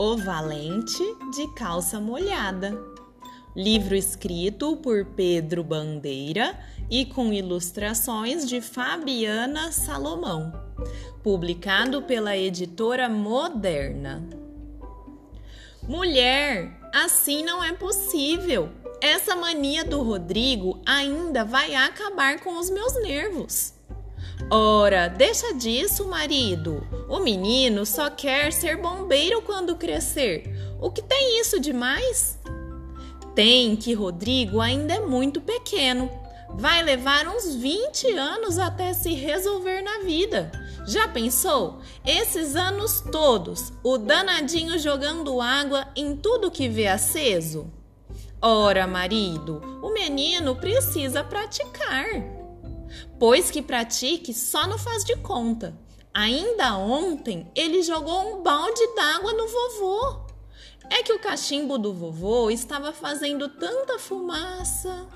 O Valente de Calça Molhada. Livro escrito por Pedro Bandeira e com ilustrações de Fabiana Salomão. Publicado pela editora Moderna. Mulher, assim não é possível. Essa mania do Rodrigo ainda vai acabar com os meus nervos. Ora, deixa disso, marido. O menino só quer ser bombeiro quando crescer. O que tem isso de mais? Tem que Rodrigo ainda é muito pequeno. Vai levar uns 20 anos até se resolver na vida. Já pensou? Esses anos todos, o danadinho jogando água em tudo que vê aceso? Ora, marido, o menino precisa praticar. Pois que pratique só não faz de conta. Ainda ontem ele jogou um balde d'água no vovô. É que o cachimbo do vovô estava fazendo tanta fumaça.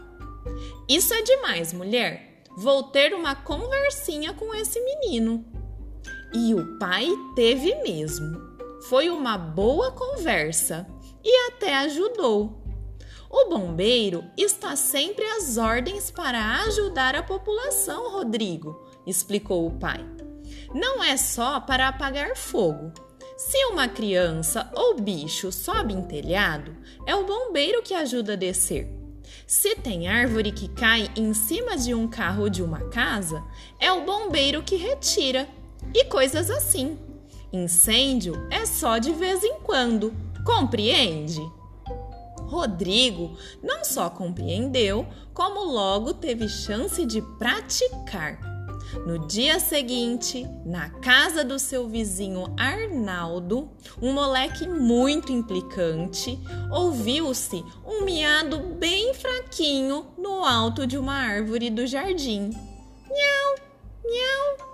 Isso é demais, mulher. Vou ter uma conversinha com esse menino. E o pai teve mesmo. Foi uma boa conversa e até ajudou. O bombeiro está sempre às ordens para ajudar a população, Rodrigo, explicou o pai. Não é só para apagar fogo. Se uma criança ou bicho sobe em telhado, é o bombeiro que ajuda a descer. Se tem árvore que cai em cima de um carro ou de uma casa, é o bombeiro que retira. E coisas assim. Incêndio é só de vez em quando, compreende? Rodrigo não só compreendeu, como logo teve chance de praticar. No dia seguinte, na casa do seu vizinho Arnaldo, um moleque muito implicante, ouviu-se um miado bem fraquinho no alto de uma árvore do jardim. Miau, miau.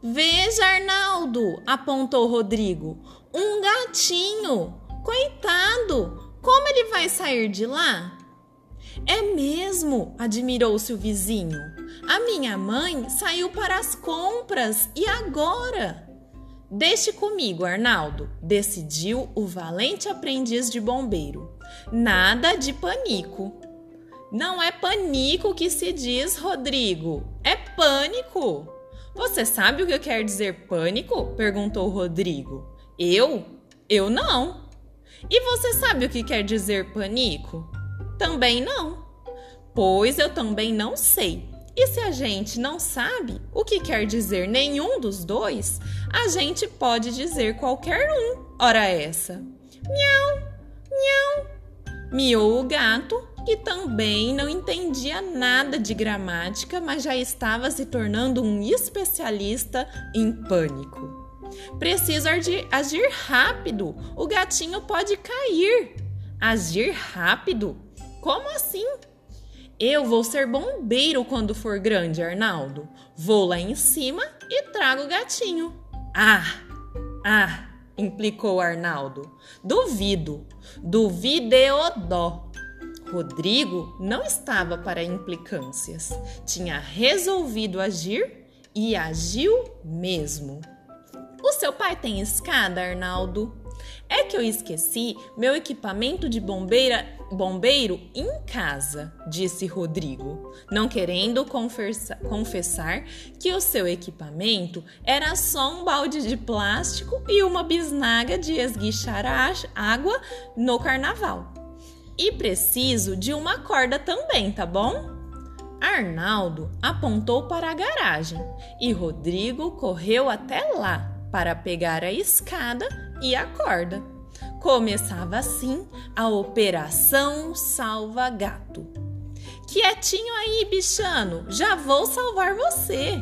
Veja, Arnaldo, apontou Rodrigo, um gatinho. Coitado, como ele vai sair de lá? É mesmo, admirou-se o vizinho. A minha mãe saiu para as compras e agora? Deixe comigo, Arnaldo, decidiu o valente aprendiz de bombeiro. Nada de panico. Não é panico que se diz, Rodrigo, é pânico. Você sabe o que quer dizer pânico? perguntou Rodrigo. Eu? Eu não. E você sabe o que quer dizer panico? Também não. Pois eu também não sei. E se a gente não sabe o que quer dizer nenhum dos dois, a gente pode dizer qualquer um. Ora essa. Miau, miau. Miou o gato, que também não entendia nada de gramática, mas já estava se tornando um especialista em pânico. Preciso agir, rápido. O gatinho pode cair. Agir rápido? Como assim? Eu vou ser bombeiro quando for grande, Arnaldo. Vou lá em cima e trago o gatinho. Ah, ah, implicou Arnaldo. Duvido, duvideodó. Rodrigo não estava para implicâncias. Tinha resolvido agir e agiu mesmo. Seu pai tem escada, Arnaldo? É que eu esqueci meu equipamento de bombeira, bombeiro em casa, disse Rodrigo, não querendo confessa, confessar que o seu equipamento era só um balde de plástico e uma bisnaga de esguichar água no carnaval. E preciso de uma corda também, tá bom? Arnaldo apontou para a garagem e Rodrigo correu até lá para pegar a escada e a corda. Começava assim a Operação Salva Gato. Quietinho aí, bichano, já vou salvar você.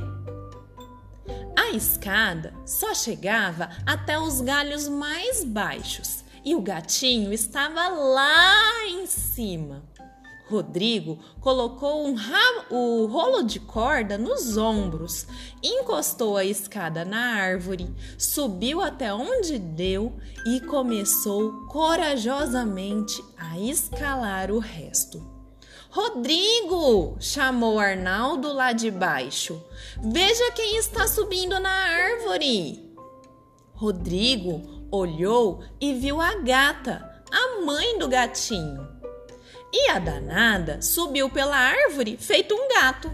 A escada só chegava até os galhos mais baixos e o gatinho estava lá em cima. Rodrigo colocou um o rolo de corda nos ombros, encostou a escada na árvore, subiu até onde deu e começou corajosamente a escalar o resto. Rodrigo! chamou Arnaldo lá de baixo. Veja quem está subindo na árvore! Rodrigo olhou e viu a gata, a mãe do gatinho. E a danada subiu pela árvore feito um gato.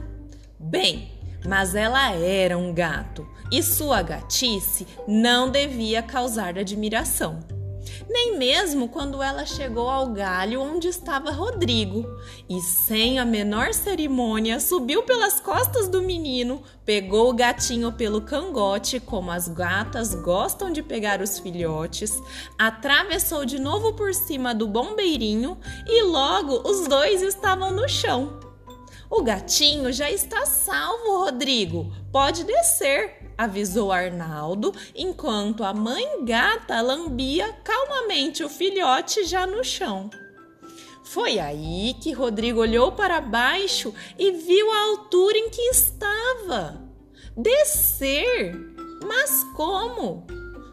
Bem, mas ela era um gato e sua gatice não devia causar admiração nem mesmo quando ela chegou ao galho onde estava Rodrigo, e sem a menor cerimônia subiu pelas costas do menino, pegou o gatinho pelo cangote, como as gatas gostam de pegar os filhotes, atravessou de novo por cima do bombeirinho e logo os dois estavam no chão. O gatinho já está salvo, Rodrigo. Pode descer, avisou Arnaldo, enquanto a mãe gata lambia calmamente o filhote já no chão. Foi aí que Rodrigo olhou para baixo e viu a altura em que estava. Descer? Mas como?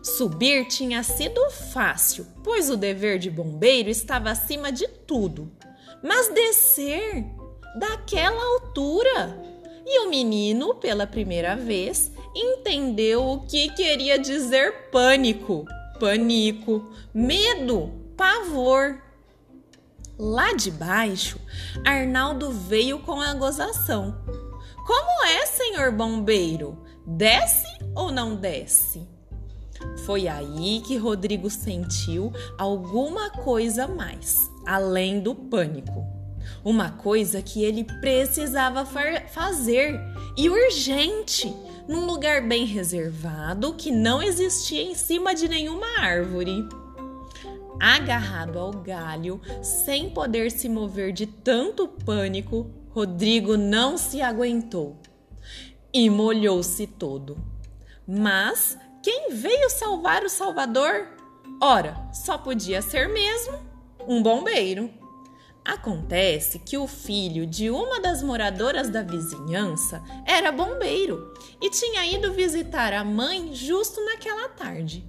Subir tinha sido fácil, pois o dever de bombeiro estava acima de tudo. Mas descer? daquela altura. E o menino, pela primeira vez, entendeu o que queria dizer pânico, panico, medo, pavor. Lá de baixo, Arnaldo veio com a gozação. Como é, senhor bombeiro? Desce ou não desce? Foi aí que Rodrigo sentiu alguma coisa mais, além do pânico. Uma coisa que ele precisava fazer e urgente, num lugar bem reservado que não existia em cima de nenhuma árvore. Agarrado ao galho, sem poder se mover de tanto pânico, Rodrigo não se aguentou e molhou-se todo. Mas quem veio salvar o Salvador? Ora, só podia ser mesmo um bombeiro. Acontece que o filho de uma das moradoras da vizinhança era bombeiro e tinha ido visitar a mãe justo naquela tarde.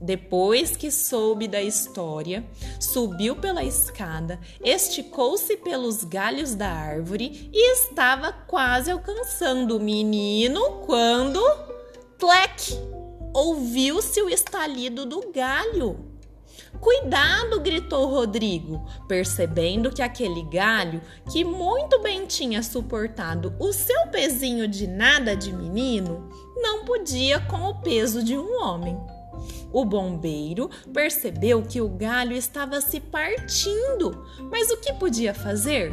Depois que soube da história, subiu pela escada, esticou-se pelos galhos da árvore e estava quase alcançando o menino quando. Tlec! Ouviu-se o estalido do galho. Cuidado! gritou Rodrigo, percebendo que aquele galho, que muito bem tinha suportado o seu pezinho de nada de menino, não podia com o peso de um homem. O bombeiro percebeu que o galho estava se partindo, mas o que podia fazer?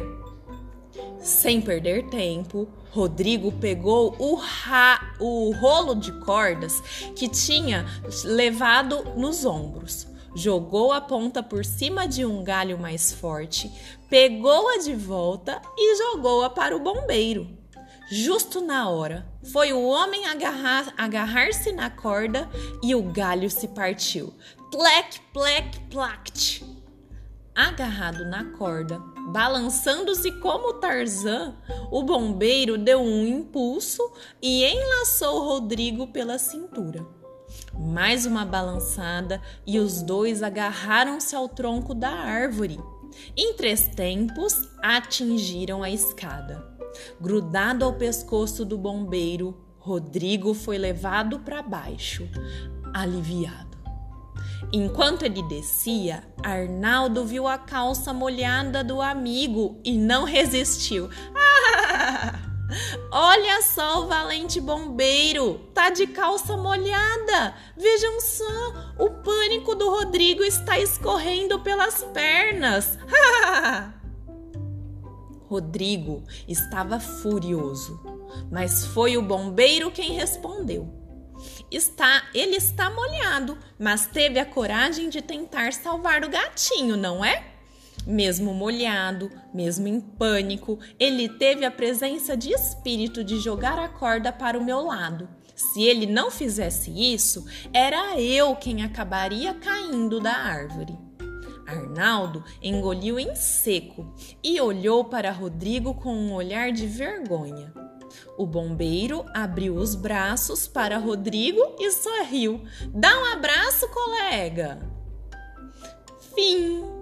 Sem perder tempo, Rodrigo pegou o, ra o rolo de cordas que tinha levado nos ombros jogou a ponta por cima de um galho mais forte, pegou-a de volta e jogou-a para o bombeiro. Justo na hora, foi o homem agarrar-se agarrar na corda e o galho se partiu. Plec, plec, plact. Agarrado na corda, balançando-se como Tarzan, o bombeiro deu um impulso e enlaçou Rodrigo pela cintura. Mais uma balançada e os dois agarraram-se ao tronco da árvore. Em três tempos, atingiram a escada. Grudado ao pescoço do bombeiro, Rodrigo foi levado para baixo, aliviado. Enquanto ele descia, Arnaldo viu a calça molhada do amigo e não resistiu. Ah! Olha só o valente bombeiro, tá de calça molhada. Vejam só, o pânico do Rodrigo está escorrendo pelas pernas. Rodrigo estava furioso, mas foi o bombeiro quem respondeu. Está, ele está molhado, mas teve a coragem de tentar salvar o gatinho, não é? Mesmo molhado, mesmo em pânico, ele teve a presença de espírito de jogar a corda para o meu lado. Se ele não fizesse isso, era eu quem acabaria caindo da árvore. Arnaldo engoliu em seco e olhou para Rodrigo com um olhar de vergonha. O bombeiro abriu os braços para Rodrigo e sorriu. Dá um abraço, colega! Fim!